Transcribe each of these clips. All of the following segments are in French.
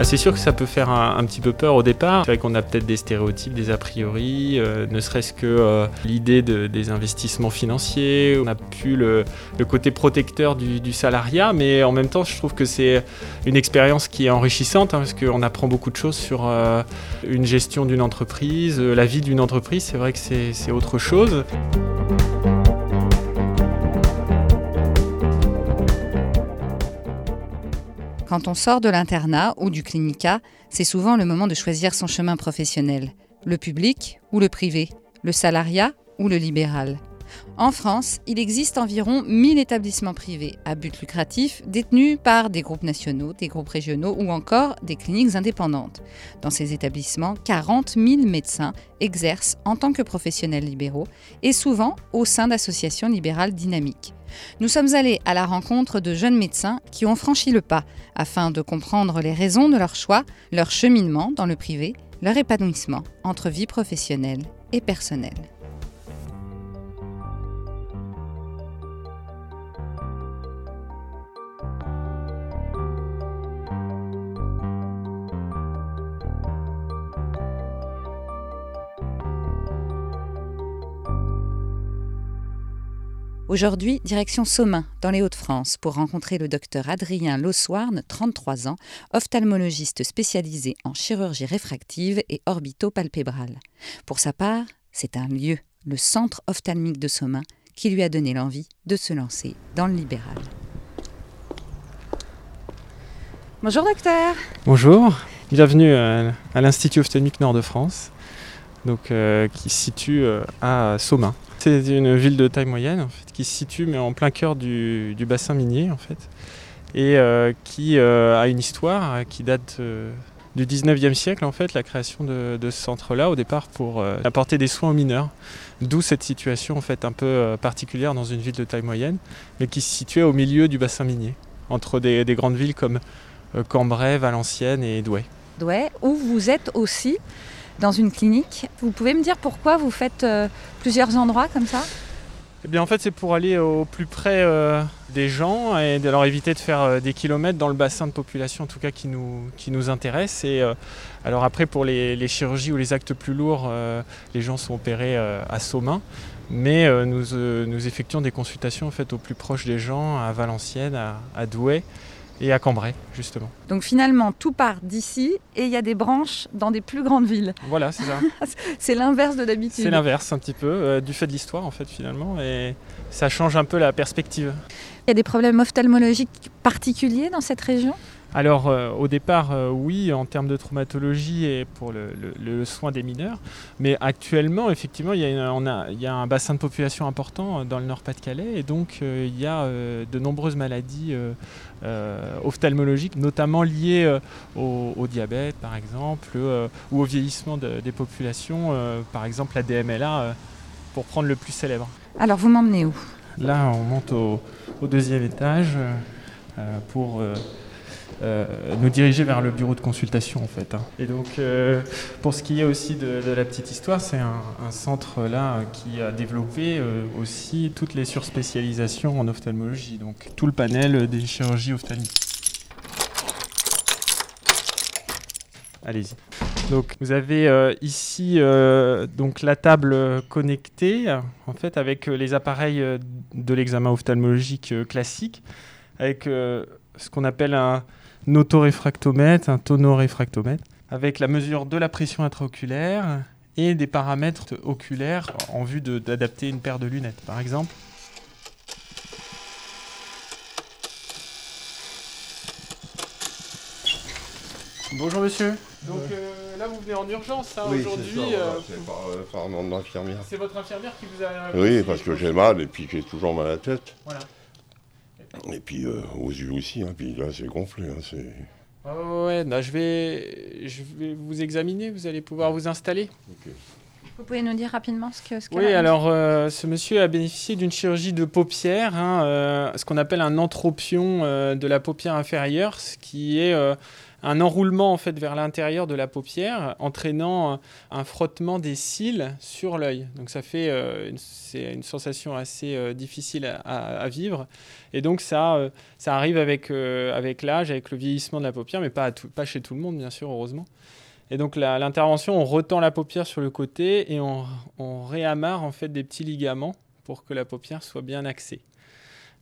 Ah, c'est sûr que ça peut faire un, petit peu peur au départ. C'est vrai qu'on a peut-être des stéréotypes, des a priori, euh, ne serait-ce que euh, l'idée des investissements financiers. On a pu le, côté protecteur du, salariat, mais en même temps, je trouve que c'est une expérience qui est enrichissante hein, parce qu'on apprend beaucoup de choses sur euh, une gestion d'une entreprise, la vie d'une entreprise. C'est vrai que c'est autre chose. Quand on sort de l'internat ou du clinica, c'est souvent le moment de choisir son chemin professionnel. Le public ou le privé, le salariat ou le libéral. En France, il existe environ 1000 établissements privés à but lucratif détenus par des groupes nationaux, des groupes régionaux ou encore des cliniques indépendantes. Dans ces établissements, 40 000 médecins exercent en tant que professionnels libéraux et souvent au sein d'associations libérales dynamiques. Nous sommes allés à la rencontre de jeunes médecins qui ont franchi le pas afin de comprendre les raisons de leur choix, leur cheminement dans le privé, leur épanouissement entre vie professionnelle et personnelle. Aujourd'hui, direction Somain, dans les Hauts-de-France, pour rencontrer le docteur Adrien Lossoirne, 33 ans, ophtalmologiste spécialisé en chirurgie réfractive et orbitopalpébrale. Pour sa part, c'est un lieu, le centre ophtalmique de Somain, qui lui a donné l'envie de se lancer dans le libéral. Bonjour docteur. Bonjour, bienvenue à, l'Institut ophtalmique Nord de France, donc, euh, qui se situe euh, à Somain. C'est une ville de taille moyenne en fait, qui se situe mais en plein cœur du, bassin minier en fait, et euh, qui euh, a une histoire euh, qui date du 19e siècle en fait, la création de, ce centre-là au départ pour apporter des soins aux mineurs. D'où cette situation en fait un peu particulière dans une ville de taille moyenne, mais qui se situait au milieu du bassin minier, entre des, des grandes villes comme Cambrai, Valenciennes et Douai. Douai, où vous êtes aussi dans une clinique. Vous pouvez me dire pourquoi vous faites euh, plusieurs endroits comme ça? Eh bien en fait c'est pour aller au plus près euh, des gens et éviter de faire euh, des kilomètres dans le bassin de population en tout cas qui nous, qui nous intéresse. Et alors après pour les, chirurgies ou les actes plus lourds, les gens sont opérés à Somain. Mais nous, nous, effectuons des consultations en fait, au plus proche des gens, à Valenciennes, à Douai et à Cambrai, justement. Donc finalement, tout part d'ici et il y a des branches dans des plus grandes villes. Voilà, c'est ça. c'est l'inverse de d'habitude. C'est l'inverse un petit peu, euh, du fait de l'histoire en fait finalement, et ça change un peu la perspective. Il y a des problèmes ophtalmologiques particuliers dans cette région? Alors euh, au départ, euh, oui, en termes de traumatologie et pour le, soin des mineurs, mais actuellement, effectivement, il y, a on a, il y, a un bassin de population important dans le Nord-Pas-de-Calais. Et donc il y a de nombreuses maladies euh, ophtalmologiques, notamment liées euh, au, diabète par exemple, euh, ou au vieillissement des populations, par exemple la DMLA, pour prendre le plus célèbre. Alors vous m'emmenez où? Là, on monte au, deuxième étage pour euh, nous diriger vers le bureau de consultation en fait. Hein. Et donc euh, pour ce qui est aussi de, la petite histoire, c'est un, centre là qui a développé euh, aussi toutes les surspécialisations en ophtalmologie, donc tout le panel des chirurgies ophtalmiques. Allez-y. Donc vous avez ici donc la table connectée en fait avec les appareils de l'examen ophtalmologique classique avec ce qu'on appelle un, un autoréfractomètre, un tonoréfractomètre, avec la mesure de la pression intraoculaire et des paramètres oculaires en vue d'adapter une paire de lunettes, par exemple. Bonjour monsieur. Donc euh, là vous venez en urgence hein, aujourd'hui. Euh, c'est par, euh, par mon infirmière. C'est votre infirmière qui vous a. Oui, parce que j'ai mal et puis j'ai toujours mal à la tête. Voilà. Et puis euh, aux yeux aussi, hein, puis là c'est gonflé. Hein, oh, ouais, je, vais, je vais vous examiner, vous allez pouvoir vous installer. Vous pouvez nous dire rapidement ce que ce Oui, alors euh, ce monsieur a bénéficié d'une chirurgie de paupière, hein, euh, ce qu'on appelle un anthropion de la paupière inférieure, ce qui est un enroulement en fait vers l'intérieur de la paupière, entraînant un frottement des cils sur l'œil. Donc ça fait une, c'est une sensation assez difficile à, vivre. Et donc ça, ça arrive avec, avec l'âge, avec le vieillissement de la paupière, mais pas, pas chez tout le monde bien sûr, heureusement. Et donc l'intervention, on retend la paupière sur le côté et on, on réamarre en fait des petits ligaments pour que la paupière soit bien axée.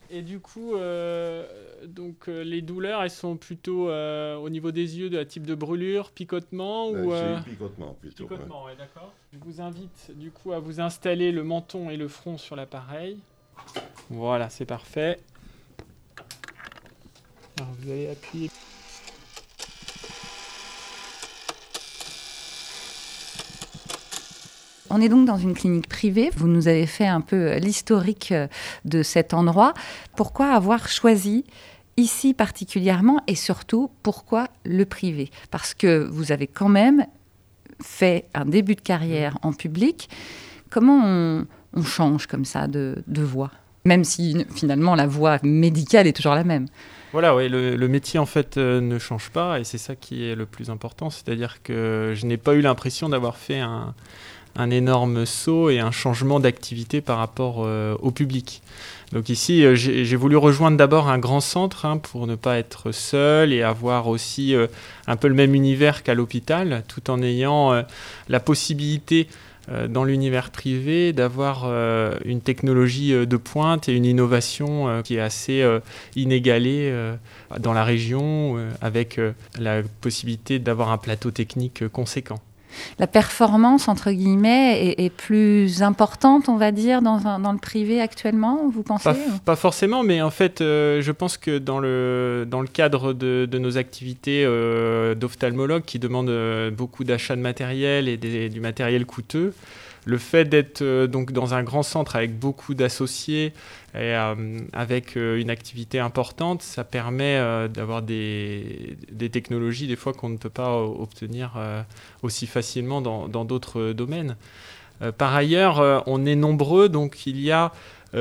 Et du coup, euh, donc, euh, les douleurs, elles sont plutôt euh, au niveau des yeux de la type de brûlure, picotement ou picotement plutôt. Picotement, ouais. d'accord. Je vous invite du coup à vous installer le menton et le front sur l'appareil. Voilà, c'est parfait. Alors vous allez appuyer. On est donc dans une clinique privée. Vous nous avez fait un peu euh, l'historique euh, de cet endroit. Pourquoi avoir choisi ici particulièrement et surtout pourquoi le privé? Parce que vous avez quand même fait un début de carrière en public. Comment on, change comme ça de, voix Même si finalement la voix médicale est toujours la même. Voilà, oui, le, métier en fait euh, ne change pas et c'est ça qui est le plus important. C'est-à-dire que je n'ai pas eu l'impression d'avoir fait un, énorme saut et un changement d'activité par rapport euh, au public. Donc ici, euh, j'ai voulu rejoindre d'abord un grand centre hein, pour ne pas être seul et avoir aussi un peu le même univers qu'à l'hôpital, tout en ayant la possibilité dans l'univers privé d'avoir une technologie de pointe et une innovation qui est assez inégalée dans la région, avec la possibilité d'avoir un plateau technique conséquent la performance, entre guillemets, est, plus importante, on va dire, dans, le privé actuellement, vous pensez pas, forcément, mais en fait, euh, je pense que dans le, cadre de, nos activités euh, d'ophtalmologue qui demandent euh, beaucoup d'achats de matériel et du matériel coûteux, le fait d'être euh, donc dans un grand centre avec beaucoup d'associés et euh, avec euh, une activité importante, ça permet d'avoir des, technologies des fois qu'on ne peut pas obtenir aussi facilement dans d'autres domaines. par ailleurs, on est nombreux, donc il y a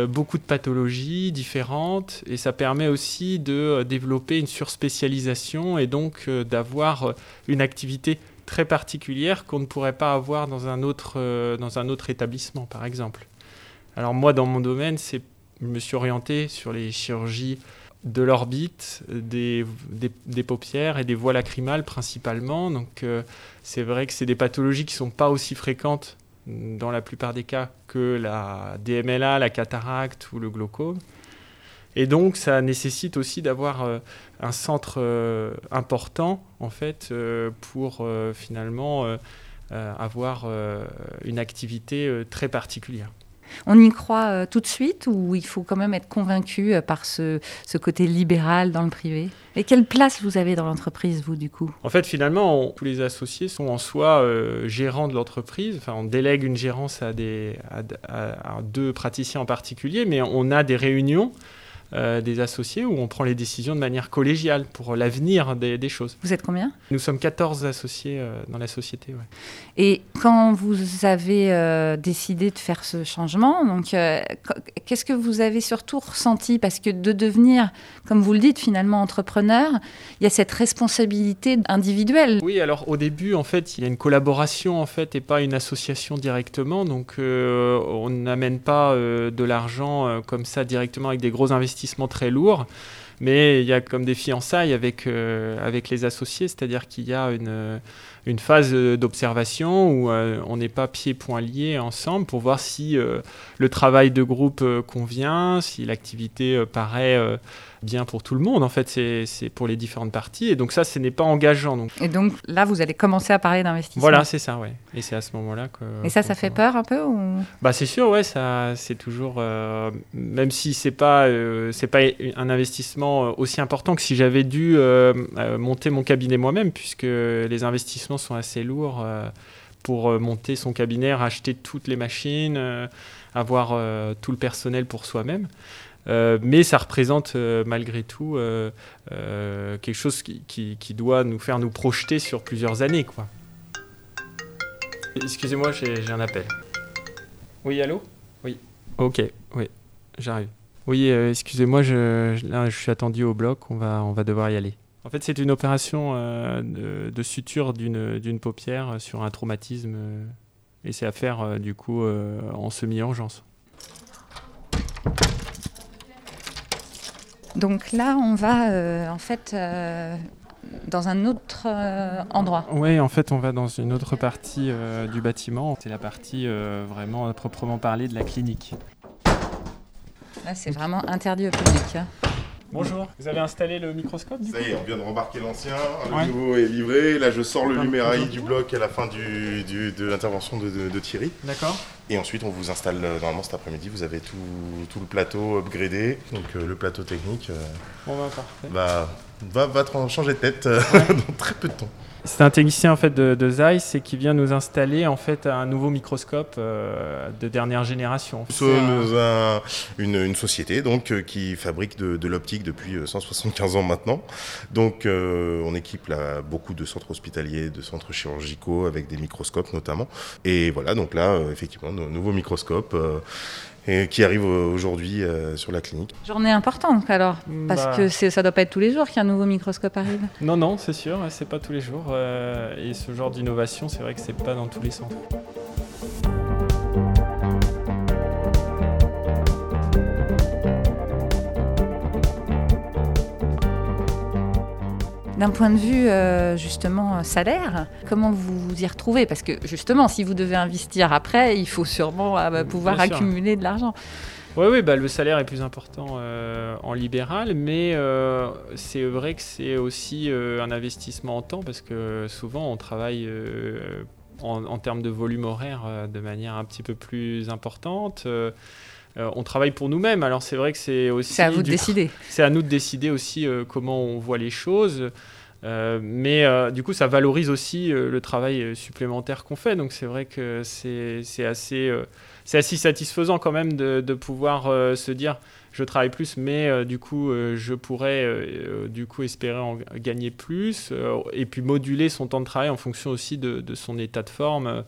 beaucoup de pathologies différentes et ça permet aussi de développer une surspécialisation et donc d'avoir une activité très particulière qu'on ne pourrait pas avoir dans un autre, euh, dans un autre établissement, par exemple. Alors moi, dans mon domaine, je me suis orienté sur les chirurgies de l'orbite, des, des, paupières et des voies lacrymales principalement. Donc euh, c'est vrai que c'est des pathologies qui ne sont pas aussi fréquentes dans la plupart des cas que la DMLA, la cataracte ou le glaucome. Et donc, ça nécessite aussi d'avoir euh, un centre euh, important, en fait, euh, pour finalement avoir une activité très particulière. On y croit tout de suite ou il faut quand même être convaincu par ce, côté libéral dans le privé? Et quelle place vous avez dans l'entreprise, vous, du coup? En fait, finalement, tous les associés sont en soi gérants de l'entreprise. Enfin, on délègue une gérance à, des, à deux praticiens en particulier, mais on a des réunions euh, des associés où on prend les décisions de manière collégiale pour l'avenir des, choses. Vous êtes combien? Nous sommes 14 associés euh, dans la société. Et quand vous avez euh, décidé de faire ce changement, donc qu'est-ce que vous avez surtout ressenti? Parce que de devenir, comme vous le dites, finalement entrepreneur, il y a cette responsabilité individuelle. Oui, alors au début, en fait, il y a une collaboration en fait et pas une association directement. Donc on n'amène pas de l'argent comme ça directement avec des gros investissements très lourd. Mais il y a comme des fiançailles avec, euh, avec les associés, c'est-à-dire qu'il y a une, une phase d'observation où euh, on n'est pas pieds-poings liés ensemble pour voir si euh, le travail de groupe convient, si l'activité paraît bien pour tout le monde. En fait, c'est pour les différentes parties. Et donc ça, ce n'est pas engageant. Donc. Et donc là, vous allez commencer à parler d'investissement. Voilà, c'est ça, ouais. Et c'est à ce moment-là que. Et ça, ça fait peur un peu ou... Bah c'est sûr, ouais. Ça, c'est toujours, euh, même si c'est pas, euh, c'est pas un investissement euh, aussi important que si j'avais dû monter mon cabinet moi-même, puisque les investissements sont assez lourds pour monter son cabinet, acheter toutes les machines, avoir tout le personnel pour soi-même. Euh, mais ça représente euh, malgré tout euh, quelque chose qui, qui, doit nous faire nous projeter sur plusieurs années. Quoi. Excusez-moi, j'ai un appel. Oui, allô? Oui. Ok, oui, j'arrive. Oui, excusez-moi, je, là, je suis attendu au bloc, on va, on va devoir y aller. En fait, c'est une opération de, suture d'une paupière sur un traumatisme et c'est à faire du coup en semi-urgence. Donc là, on va en fait dans un autre euh, endroit. Oui, en fait, on va dans une autre partie euh, du bâtiment. C'est la partie euh, vraiment proprement parler de la clinique. Là, c'est vraiment interdit au public. Hein. Bonjour, vous avez installé le microscope Ça y est, on vient de rembarquer l'ancien, le nouveau est livré. Là, je sors le numéraï du bloc à la fin du, de l'intervention de, Thierry. D'accord. Et ensuite, on vous installe, normalement cet après-midi, vous avez tout, tout, le plateau upgradé, donc le plateau technique. bon, bah, parfait. Bah, va, va changer de tête euh, dans très peu de temps. C'est un technicien en fait de, de Zeiss et qui vient nous installer en fait un nouveau microscope euh, de dernière génération. Nous sommes une, société donc euh, qui fabrique de, l'optique depuis 175 ans maintenant. Donc on équipe là, beaucoup de centres hospitaliers, de centres chirurgicaux avec des microscopes notamment. Et voilà donc là effectivement nouveau microscope et qui arrive aujourd'hui euh, sur la clinique. Journée importante alors, parce bah. que ça doit pas être tous les jours qu'un nouveau microscope arrive. Non, non, c'est sûr, c'est pas tous les jours. Euh, et ce genre d'innovation, c'est vrai que c'est pas dans tous les centres. D'un point de vue euh, justement salaire, comment vous vous y retrouvez? Parce que justement, si vous devez investir après, il faut sûrement euh, pouvoir accumuler de l'argent. Oui, oui bah, le salaire est plus important euh, en libéral, mais c'est vrai que c'est aussi un investissement en temps parce que souvent on travaille en, termes de volume horaire de manière un petit peu plus importante. On travaille pour nous-mêmes, alors c'est vrai que c'est aussi. C'est à vous de décider. C'est à nous de décider aussi comment on voit les choses. Euh, mais euh, du coup, ça valorise aussi euh, le travail supplémentaire qu'on fait. Donc c'est vrai que c'est assez, c'est assez satisfaisant quand même de, de pouvoir se dire je travaille plus, mais du coup, je pourrais du coup espérer en gagner plus et puis moduler son temps de travail en fonction aussi de, de son état de forme.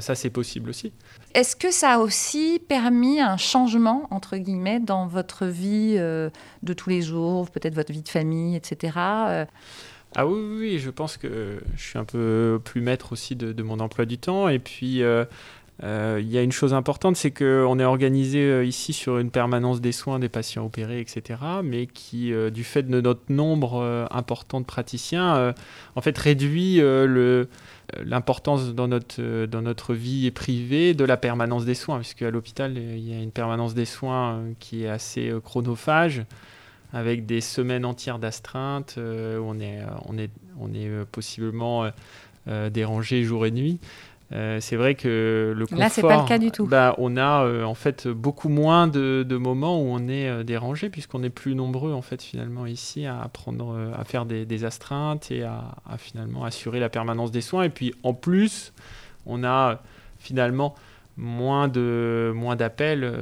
Ça, c'est possible aussi. Est-ce que ça a aussi permis un changement, entre guillemets, dans votre vie de tous les jours, peut-être votre vie de famille, etc. Ah oui, oui, je pense que je suis un peu plus maître aussi de, mon emploi du temps. Et puis, euh, euh, il y a une chose importante, c'est qu'on est organisé euh, ici sur une permanence des soins des patients opérés, etc. Mais qui, du fait de notre nombre important de praticiens, en fait réduit l'importance dans notre, vie privée de la permanence des soins, puisque à l'hôpital, il y a une permanence des soins qui est assez chronophage avec des semaines entières d'astreinte euh, on est, euh, on est, euh, possiblement dérangé jour et nuit. C'est vrai que le confort, là c'est pas le cas du tout. Bah, on a en fait beaucoup moins de, de, moments où on est dérangé puisqu'on est plus nombreux en fait finalement ici à prendre, à faire des, des astreintes et à, à, finalement assurer la permanence des soins. Et puis en plus, on a finalement moins de moins d'appels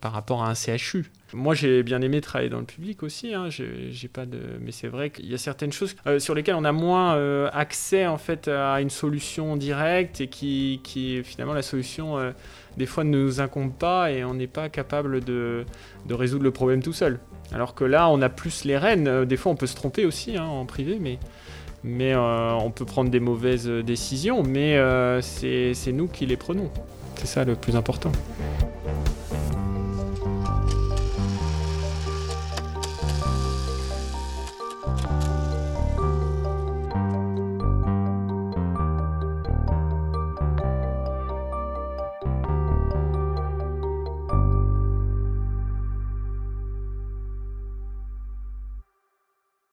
par rapport à un CHU. Moi, j'ai bien aimé travailler dans le public aussi. Hein. J'ai pas de, mais c'est vrai qu'il y a certaines choses euh, sur lesquelles on a moins euh, accès en fait à une solution directe et qui, qui finalement la solution euh, des fois ne nous incombe pas et on n'est pas capable de, de, résoudre le problème tout seul. Alors que là, on a plus les rênes. Des fois, on peut se tromper aussi hein, en privé, mais mais on peut prendre des mauvaises décisions, mais c'est nous qui les prenons. C'est ça le plus important.